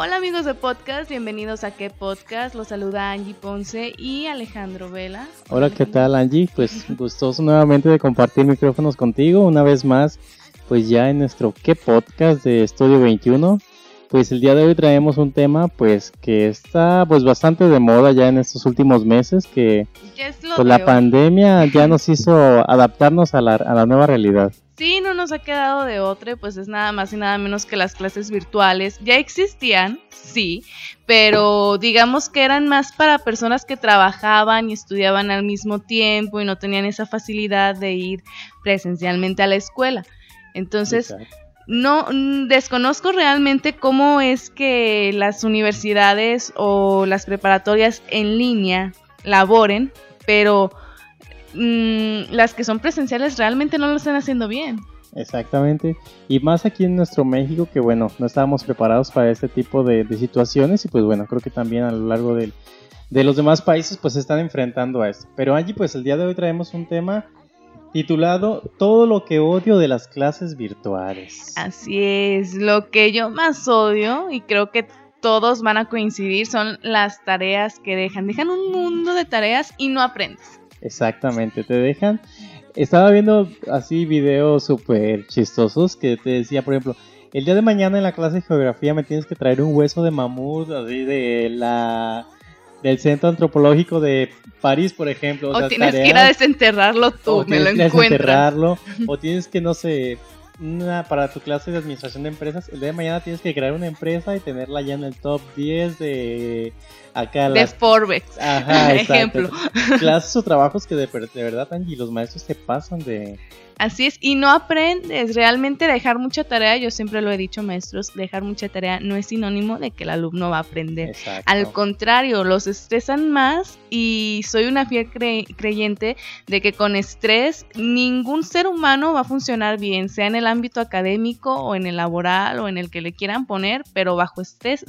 Hola amigos de podcast, bienvenidos a qué podcast. Los saluda Angie Ponce y Alejandro Vela. Hola, ¿qué tal Angie? Pues gustoso nuevamente de compartir micrófonos contigo una vez más, pues ya en nuestro qué podcast de Estudio 21. Pues el día de hoy traemos un tema pues que está pues bastante de moda ya en estos últimos meses que pues, la pandemia ya nos hizo adaptarnos a la, a la nueva realidad. Sí, no nos ha quedado de otra, pues es nada más y nada menos que las clases virtuales. Ya existían, sí, pero digamos que eran más para personas que trabajaban y estudiaban al mismo tiempo y no tenían esa facilidad de ir presencialmente a la escuela. Entonces, no mm, desconozco realmente cómo es que las universidades o las preparatorias en línea laboren, pero mm, las que son presenciales realmente no lo están haciendo bien. Exactamente. Y más aquí en nuestro México, que bueno, no estábamos preparados para este tipo de, situaciones y pues bueno, creo que también a lo largo de los demás países pues se están enfrentando a esto. Pero allí pues el día de hoy traemos un tema titulado Todo lo que odio de las clases virtuales. Así es, lo que yo más odio y creo que todos van a coincidir son las tareas que dejan. Dejan un mundo de tareas y no aprendes. Exactamente, te dejan. Estaba viendo así videos súper chistosos que te decía, por ejemplo, el día de mañana en la clase de geografía me tienes que traer un hueso de mamut, así de la del centro antropológico de París, por ejemplo. O, tienes que ir a desenterrarlo tú, me lo encuentras. o tienes que, no sé, una, para tu clase de administración de empresas, el día de mañana tienes que crear una empresa y tenerla ya en el top 10 de acá. De Forbes, Ajá, ejemplo. Clases o trabajos que de, de verdad, Angie, los maestros te pasan de Así es, y no aprendes. Realmente dejar mucha tarea, yo siempre lo he dicho, maestros, dejar mucha tarea no es sinónimo de que el alumno va a aprender. Al contrario, los estresan más y soy una fiel creyente de que con estrés ningún ser humano va a funcionar bien, sea en el ámbito académico o en el laboral o en el que le quieran poner, pero bajo estrés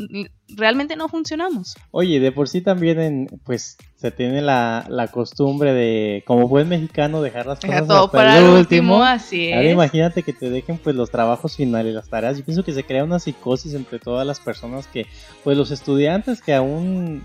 realmente no funcionamos. Oye, de por sí también en, pues se tiene la, la costumbre de, como buen mexicano, dejar las cosas todo para el último, así Ahora imagínate que te dejen pues los trabajos finales, las tareas. Yo pienso que se crea una psicosis entre todas las personas que, pues los estudiantes que aún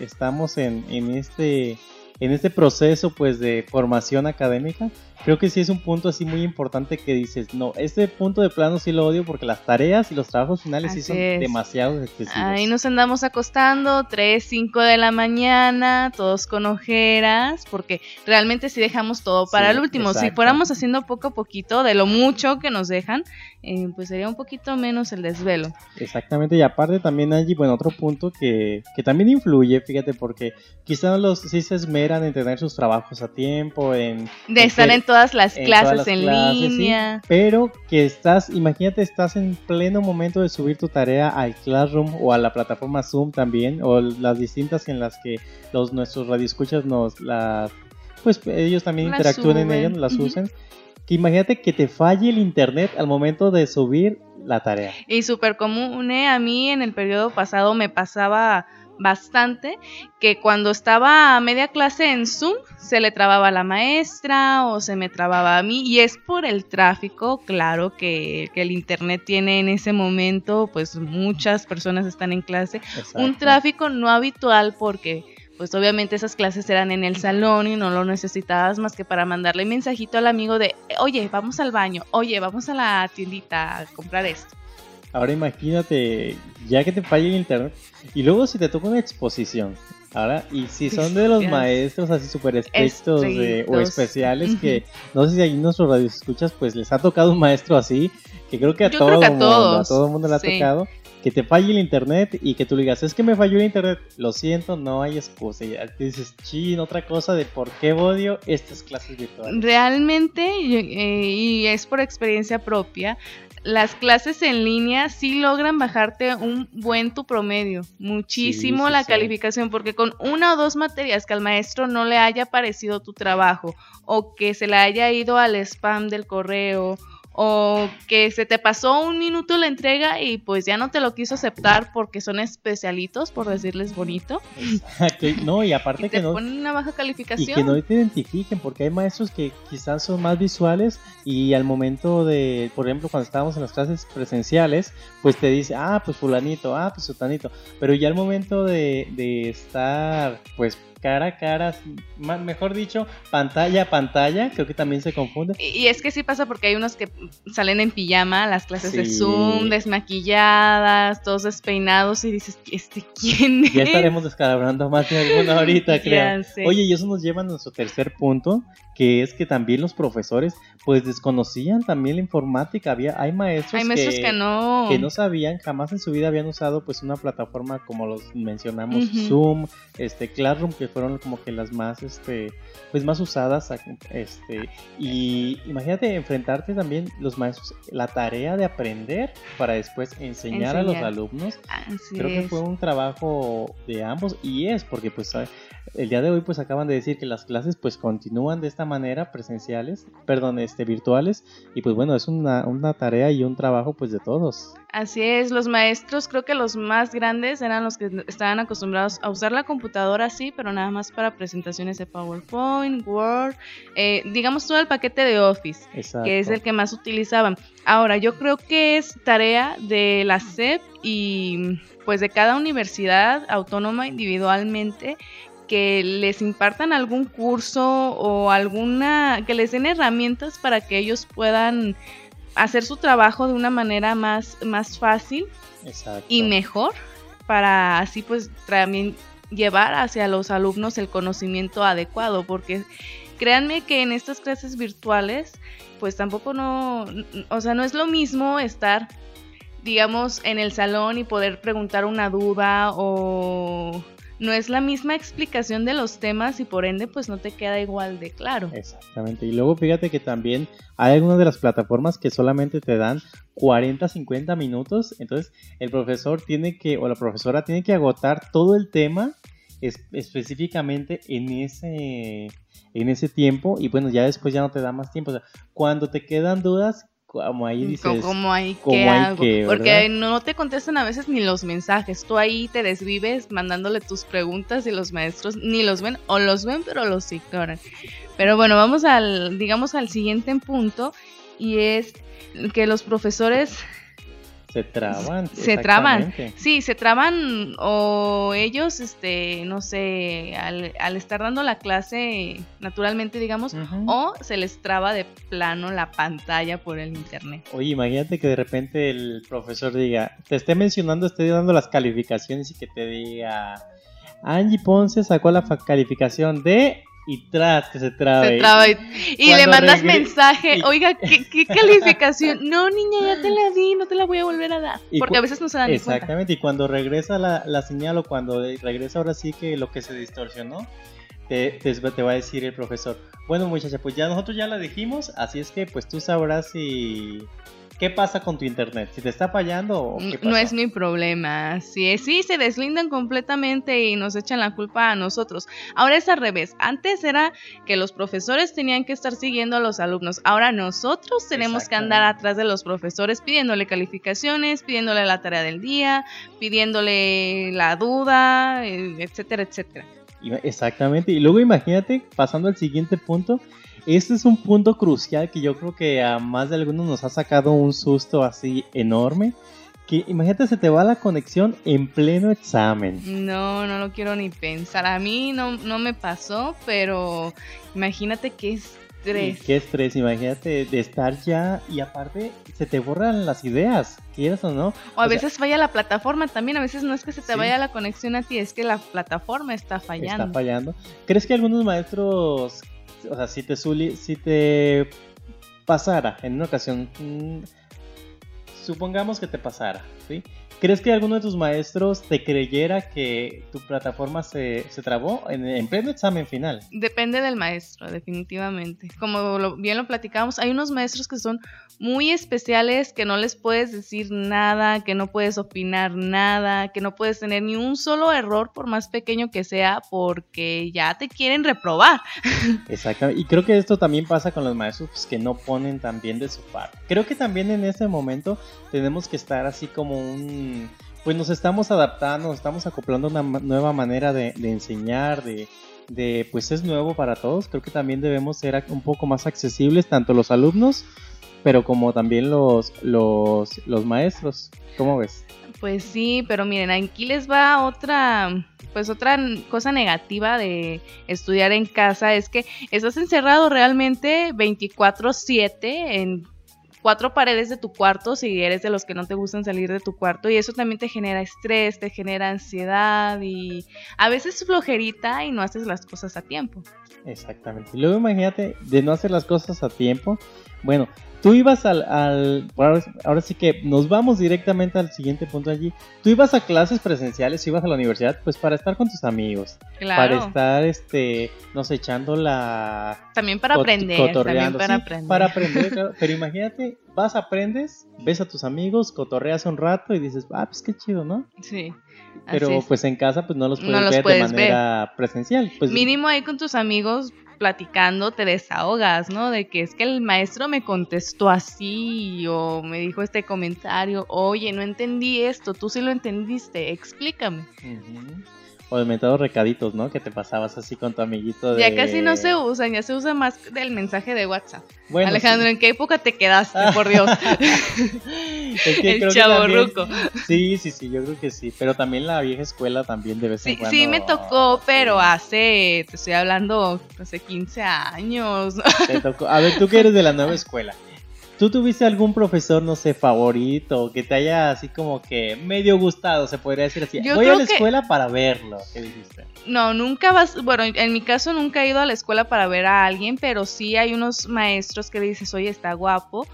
estamos en, en este en este proceso pues de formación académica, creo que sí es un punto así muy importante que dices, no, este punto de plano sí lo odio porque las tareas y los trabajos finales sí son demasiado excesivos. Ahí nos andamos acostando 3, 5 de la mañana, todos con ojeras, porque realmente sí dejamos todo para el último. Si fuéramos haciendo poco a poquito de lo mucho que nos dejan, eh, pues sería un poquito menos el desvelo. Exactamente, y aparte también allí, bueno, otro punto que, que también influye, fíjate, porque quizás los sí se esmeran en tener sus trabajos a tiempo, en... De estar en todas las clases en línea. pero que estás, imagínate, estás en pleno momento de subir tu tarea al Classroom o a la plataforma Zoom también, o las distintas en las que los nuestros radioescuchas nos las... Pues ellos también interactúan en ellas, las usen que imagínate que te falle el internet al momento de subir la tarea. Y súper común, ¿eh? a mí en el periodo pasado me pasaba bastante que cuando estaba a media clase en Zoom se le trababa a la maestra o se me trababa a mí y es por el tráfico, claro que, que el internet tiene en ese momento, pues muchas personas están en clase, un tráfico no habitual porque pues obviamente esas clases eran en el salón y no lo necesitabas más que para mandarle mensajito al amigo de, oye, vamos al baño, oye, vamos a la tiendita a comprar esto. Ahora imagínate, ya que te falla el internet, y luego si te toca una exposición, ahora, y si son de los maestros así súper estrictos o especiales, que no sé si ahí nuestros radios escuchas, pues les ha tocado un maestro así, que creo que a, todo, el mundo, a todo el mundo le ha tocado que te falle el internet y que tú le digas, es que me falló el internet, lo siento, no hay excusa. Y te dices, chin, otra cosa de por qué odio estas clases virtuales. Realmente, eh, y es por experiencia propia, las clases en línea sí logran bajarte un buen tu promedio, muchísimo la calificación, porque con una o dos materias que al maestro no le haya parecido tu trabajo o que se le haya ido al spam del correo o que se te pasó un minuto la entrega y pues ya no te lo quiso aceptar porque son especialitos, por decirles bonito. Exacto, no, y aparte que no... ponen una baja calificación. Y que no te identifiquen, porque hay maestros que quizás son más visuales y al momento de, por ejemplo, cuando estábamos en las clases presenciales, pues te dice, ah, pues fulanito, ah, pues sutanito, pero ya al momento de, de estar, pues cara a cara, mejor dicho, pantalla a pantalla, creo que también se confunde. Y, es que sí pasa porque hay unos que salen en pijama, las clases de Zoom, desmaquilladas, todos despeinados y dices, ¿este quién es? Ya estaremos descalabrando más de alguna ahorita, creo. Oye, y eso nos lleva a nuestro tercer punto, que es que también los profesores pues desconocían también la informática, había hay maestros, que, no que no sabían, jamás en su vida habían usado pues una plataforma como los mencionamos Zoom, este Classroom que fueron como que las más este pues más usadas este y imagínate enfrentarte también los maestros la tarea de aprender para después enseñar, a los alumnos. Creo que fue un trabajo de ambos y es porque pues el día de hoy pues acaban de decir que las clases pues continúan de esta manera presenciales, perdón, este virtuales y pues bueno, es una, una tarea y un trabajo pues de todos. Así es, los maestros creo que los más grandes eran los que estaban acostumbrados a usar la computadora sí, pero nada más para presentaciones de PowerPoint, Word, eh, digamos todo el paquete de Office, que es el que más utilizaban. Ahora, yo creo que es tarea de la SEP y pues de cada universidad autónoma individualmente que les impartan algún curso o alguna, que les den herramientas para que ellos puedan hacer su trabajo de una manera más, más fácil y mejor para así pues también llevar hacia los alumnos el conocimiento adecuado porque créanme que en estas clases virtuales pues tampoco no, o sea, no es lo mismo estar digamos en el salón y poder preguntar una duda o no es la misma explicación de los temas y por ende pues no te queda igual de claro. Exactamente. Y luego fíjate que también hay algunas de las plataformas que solamente te dan 40, 50 minutos. Entonces el profesor tiene que, o la profesora tiene que agotar todo el tema específicamente en ese, en ese tiempo. Y bueno, ya después ya no te da más tiempo. O sea, cuando te quedan dudas, como ahí dices. Como ahí, ¿qué hago? Porque no te contestan a veces ni los mensajes. Tú ahí te desvives mandándole tus preguntas y los maestros ni los ven o los ven pero los ignoran. Pero bueno, vamos al, digamos, al siguiente punto y es que los profesores se traban. Se traban. Sí, se traban o ellos, este, no sé, al, estar dando la clase naturalmente, digamos, o se les traba de plano la pantalla por el internet. Oye, imagínate que de repente el profesor diga, te esté mencionando, esté dando las calificaciones y que te diga, Angie Ponce sacó la calificación de y tras que se trabe. y, le mandas mensaje, oiga, ¿qué, calificación? no, niña, ya te la di, no te la voy a volver a dar. Porque a veces no se dan Exactamente, y cuando regresa la, la, señal o cuando regresa ahora sí que lo que se distorsionó, te, te, te, va a decir el profesor, bueno muchacha, pues ya nosotros ya la dijimos, así es que pues tú sabrás si ¿Qué pasa con tu internet? ¿Si te está fallando o qué No es mi problema. Sí, sí, se deslindan completamente y nos echan la culpa a nosotros. Ahora es al revés. Antes era que los profesores tenían que estar siguiendo a los alumnos. Ahora nosotros tenemos que andar atrás de los profesores pidiéndole calificaciones, pidiéndole la tarea del día, pidiéndole la duda, eh, etcétera, etcétera. Exactamente. Y luego imagínate, pasando al siguiente punto, este es un punto crucial que yo creo que a más de algunos nos ha sacado un susto así enorme. Que imagínate se te va la conexión en pleno examen. No, no lo quiero ni pensar. A mí no, no me pasó, pero imagínate qué estrés. qué estrés, imagínate de estar ya y aparte se te borran las ideas, quieras o no. O a veces falla la plataforma también, a veces no es que se te vaya la conexión a ti, es que la plataforma está fallando. Está fallando. ¿Crees que algunos maestros o sea, si te, si te pasara en una ocasión, mm, supongamos que te pasara, ¿sí? ¿Crees que alguno de tus maestros te creyera que tu plataforma se, se trabó en, en, pleno examen final? Depende del maestro, definitivamente. Como bien lo platicamos, hay unos maestros que son muy especiales, que no les puedes decir nada, que no puedes opinar nada, que no puedes tener ni un solo error, por más pequeño que sea, porque ya te quieren reprobar. Exactamente. Y creo que esto también pasa con los maestros pues, que no ponen tan bien de su parte. Creo que también en este momento tenemos que estar así como un... Pues nos estamos adaptando, nos estamos acoplando una nueva manera de, enseñar, de, de, pues es nuevo para todos. Creo que también debemos ser un poco más accesibles, tanto los alumnos, pero como también los, los, los maestros. ¿Cómo ves? Pues sí, pero miren, aquí les va otra, pues otra cosa negativa de estudiar en casa, es que estás encerrado realmente 24/7 en cuatro paredes de tu cuarto si eres de los que no te gustan salir de tu cuarto y eso también te genera estrés, te genera ansiedad y a veces flojerita y no haces las cosas a tiempo. Exactamente. Luego imagínate de no hacer las cosas a tiempo. Bueno, tú ibas al, al ahora, sí que nos vamos directamente al siguiente punto allí. Tú ibas a clases presenciales, ibas a la universidad, pues para estar con tus amigos, para estar, este, nos echando la también para aprender, también para aprender, para aprender, pero imagínate, vas, aprendes, ves a tus amigos, cotorreas un rato y dices, ah, pues qué chido, ¿no? Sí. Pero pues en casa pues no los puedes ver de manera presencial. Pues, Mínimo ahí con tus amigos platicando te desahogas, ¿no? De que es que el maestro me contestó así o me dijo este comentario, oye, no entendí esto, tú sí lo entendiste, explícame. O de metados recaditos, ¿no? Que te pasabas así con tu amiguito. Ya casi no se usan, ya se usa más del mensaje de WhatsApp. Alejandro, ¿en qué época te quedaste, por Dios? el chavo ruco. Sí, sí, sí, yo creo que sí. Pero también la vieja escuela también debe ser. sí, Sí, me tocó, pero hace, te estoy hablando, hace 15 años. Te tocó. A ver, tú que eres de la nueva escuela. ¿Tú tuviste algún profesor, no sé, favorito, que te haya así como que medio gustado, se podría decir así? Voy a la escuela para verlo, ¿qué dijiste? No, nunca vas, bueno, en mi caso nunca he ido a la escuela para ver a alguien, pero sí hay unos maestros que dices, oye, está guapo.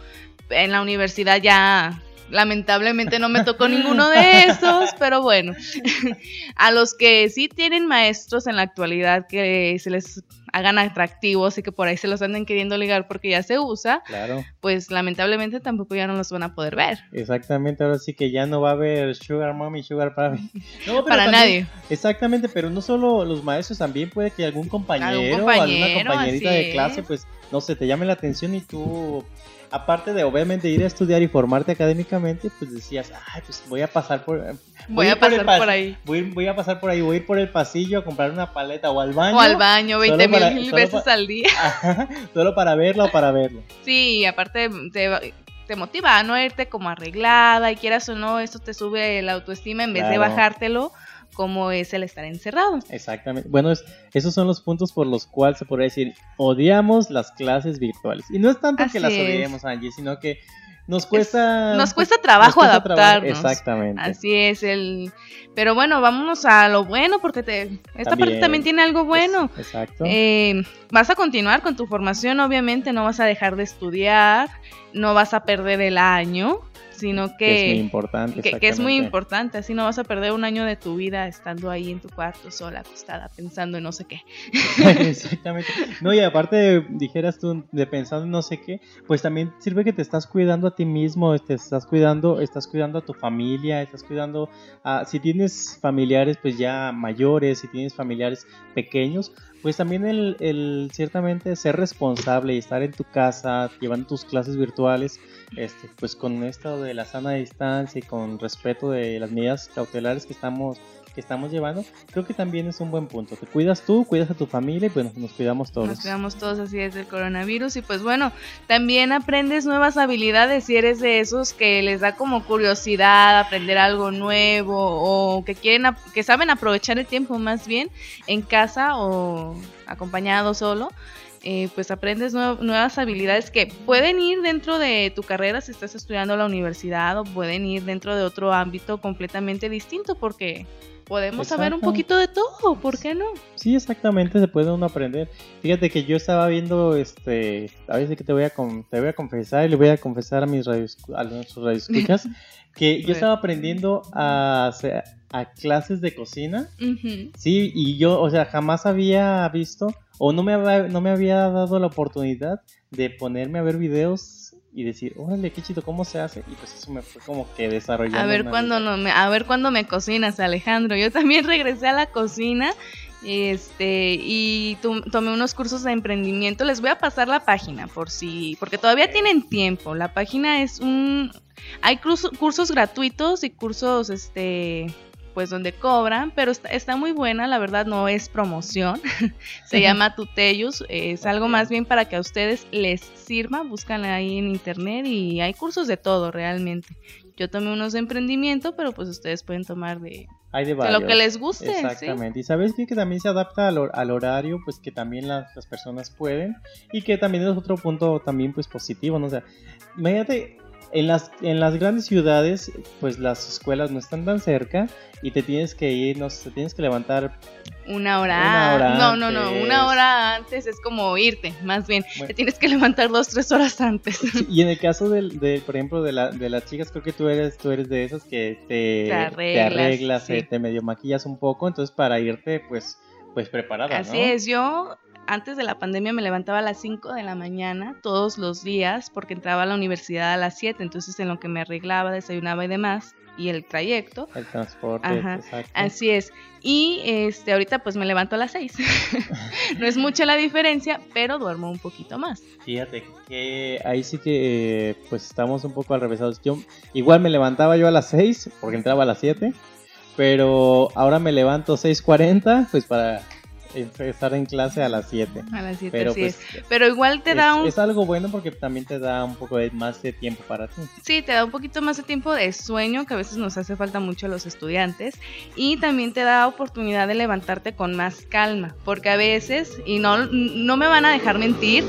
En la universidad ya lamentablemente no me tocó ninguno de esos, pero bueno, a los que sí tienen maestros en la actualidad que se les hagan atractivos y que por ahí se los anden queriendo ligar porque ya se usa, claro. pues lamentablemente tampoco ya no los van a poder ver. Exactamente, ahora sí que ya no va a haber Sugar Mommy, Sugar Papi. No, Para nadie. Exactamente, pero no solo los maestros, también puede que algún compañero, o alguna compañerita de clase, pues no sé, te llame la atención y tú aparte de obviamente ir a estudiar y formarte académicamente, pues decías, ay, pues voy a pasar por... Voy, a pasar por, ahí. Voy, a pasar por ahí, voy a ir por el pasillo a comprar una paleta o al baño. O al baño, 20 mil veces al día. solo para verlo o para verlo. Sí, aparte te, te motiva a no irte como arreglada y quieras o no, esto te sube la autoestima en vez de bajártelo como es el estar encerrado. Exactamente. Bueno, esos son los puntos por los cuales se podría decir, odiamos las clases virtuales. Y no es tanto que las odiemos, Angie, sino que nos cuesta nos cuesta trabajo adaptarnos. Exactamente. Así es el pero bueno vámonos a lo bueno porque te esta parte también tiene algo bueno. exacto. Eh, vas a continuar con tu formación obviamente no vas a dejar de estudiar no vas a perder el año sino que, es muy importante. Que, es muy importante, así no vas a perder un año de tu vida estando ahí en tu cuarto sola, acostada, pensando en no sé qué. exactamente. No, y aparte dijeras tú de pensando en no sé qué, pues también sirve que te estás cuidando a ti mismo, te estás cuidando, estás cuidando a tu familia, estás cuidando a, si tienes familiares pues ya mayores, si tienes familiares pequeños, pues también el, el, ciertamente ser responsable y estar en tu casa llevando tus clases virtuales, este, pues con esto de la sana distancia y con respeto de las medidas cautelares que estamos que estamos llevando, creo que también es un buen punto. Te cuidas tú, cuidas a tu familia y pues nos cuidamos todos. Nos cuidamos todos así desde el coronavirus y pues bueno, también aprendes nuevas habilidades si eres de esos que les da como curiosidad aprender algo nuevo o que quieren que saben aprovechar el tiempo más bien en casa o acompañado solo. Eh, pues aprendes nuevas habilidades que pueden ir dentro de tu carrera si estás estudiando la universidad o pueden ir dentro de otro ámbito completamente distinto porque podemos saber un poquito de todo, ¿por qué no? Sí, exactamente, se puede uno aprender. Fíjate que yo estaba viendo, este, a veces que te voy a, te voy a confesar y le voy a confesar a mis radios, a nuestros radioescuchas, que yo estaba aprendiendo a, a clases de cocina. Sí, y yo, o sea, jamás había visto o no me, había, no me había dado la oportunidad de ponerme a ver videos y decir, órale, qué chido, ¿cómo se hace? Y pues eso me fue como que desarrollando. A ver cuándo no me, a ver cuándo me cocinas, Alejandro. Yo también regresé a la cocina este y tomé unos cursos de emprendimiento. Les voy a pasar la página por si, porque todavía tienen tiempo. La página es un, hay cursos gratuitos y cursos, este, pues donde cobran, pero está, muy buena, la verdad no es promoción, se llama Tuteyus, es algo más bien para que a ustedes les sirva, buscan ahí en internet y hay cursos de todo realmente. Yo tomé unos de emprendimiento, pero pues ustedes pueden tomar de, lo que les guste. Exactamente. Y sabes que, que, también se adapta al, al, horario, pues que también las, las, personas pueden. Y que también es otro punto también pues positivo, ¿no? O sea, imagínate, en las, en las grandes ciudades, pues las escuelas no están tan cerca y te tienes que ir, no sé, te tienes que levantar una hora, no, no, no, una hora antes es como irte, más bien, te tienes que levantar dos, tres horas antes. y en el caso de, por ejemplo, de, la, de las chicas, creo que tú eres, tú eres de esas que te, arreglas, te, medio maquillas un poco, entonces para irte, pues, pues preparada, Así es, yo antes de la pandemia me levantaba a las 5 de la mañana todos los días porque entraba a la universidad a las 7, entonces en lo que me arreglaba, desayunaba y demás y el trayecto. El transporte, exacto. Así es. Y este ahorita pues me levanto a las 6. no es mucha la diferencia, pero duermo un poquito más. Fíjate que ahí sí que pues estamos un poco al revésados. Yo igual me levantaba yo a las 6 porque entraba a las 7, pero ahora me levanto 6:40 pues para estar en clase a las 7. A las 7, pero, pues, Pero igual te da un... Es algo bueno porque también te da un poco de, más de tiempo para ti. Sí, te da un poquito más de tiempo de sueño, que a veces nos hace falta mucho a los estudiantes. Y también te da oportunidad de levantarte con más calma, porque a veces, y no, no me van a dejar mentir,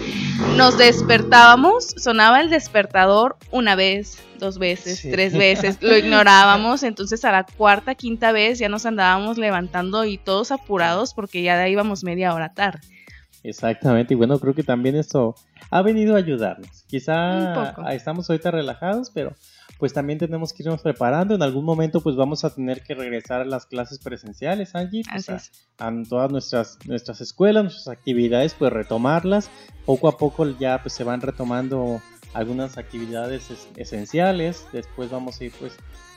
nos despertábamos, sonaba el despertador una vez, dos veces, tres veces, lo ignorábamos, entonces a la cuarta, quinta vez ya nos andábamos levantando y todos apurados porque ya íbamos media hora tarde. Exactamente, y bueno, creo que también esto ha venido a ayudarnos. Quizá estamos ahorita relajados, pero pues también tenemos que irnos preparando. En algún momento pues vamos a tener que regresar a las clases presenciales, Angie. Pues, a, todas nuestras, nuestras escuelas, nuestras actividades, pues retomarlas. Poco a poco ya pues se van retomando algunas actividades esenciales, después vamos a ir pues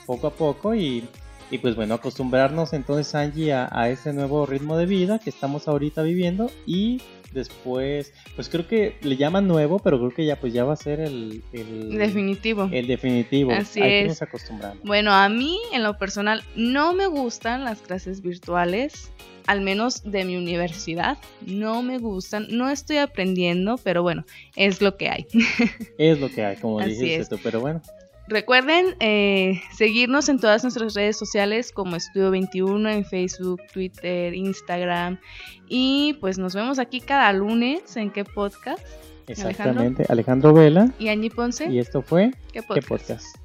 poco a poco y, y pues bueno, acostumbrarnos entonces Angie a, a, ese nuevo ritmo de vida que estamos ahorita viviendo y después pues creo que le llaman nuevo pero creo que ya pues ya va a ser el, el definitivo. el definitivo. Así Hay es. que bueno a mí en lo personal no me gustan las clases virtuales al menos de mi universidad, no me gustan, no estoy aprendiendo, pero bueno, es lo que hay. es lo que hay, como dijiste tú, pero bueno. Recuerden eh, seguirnos en todas nuestras redes sociales como Estudio 21 en Facebook, Twitter, Instagram y pues nos vemos aquí cada lunes en qué podcast. Exactamente, Alejandro, Vela y Angie Ponce. Y esto fue ¿Qué podcast?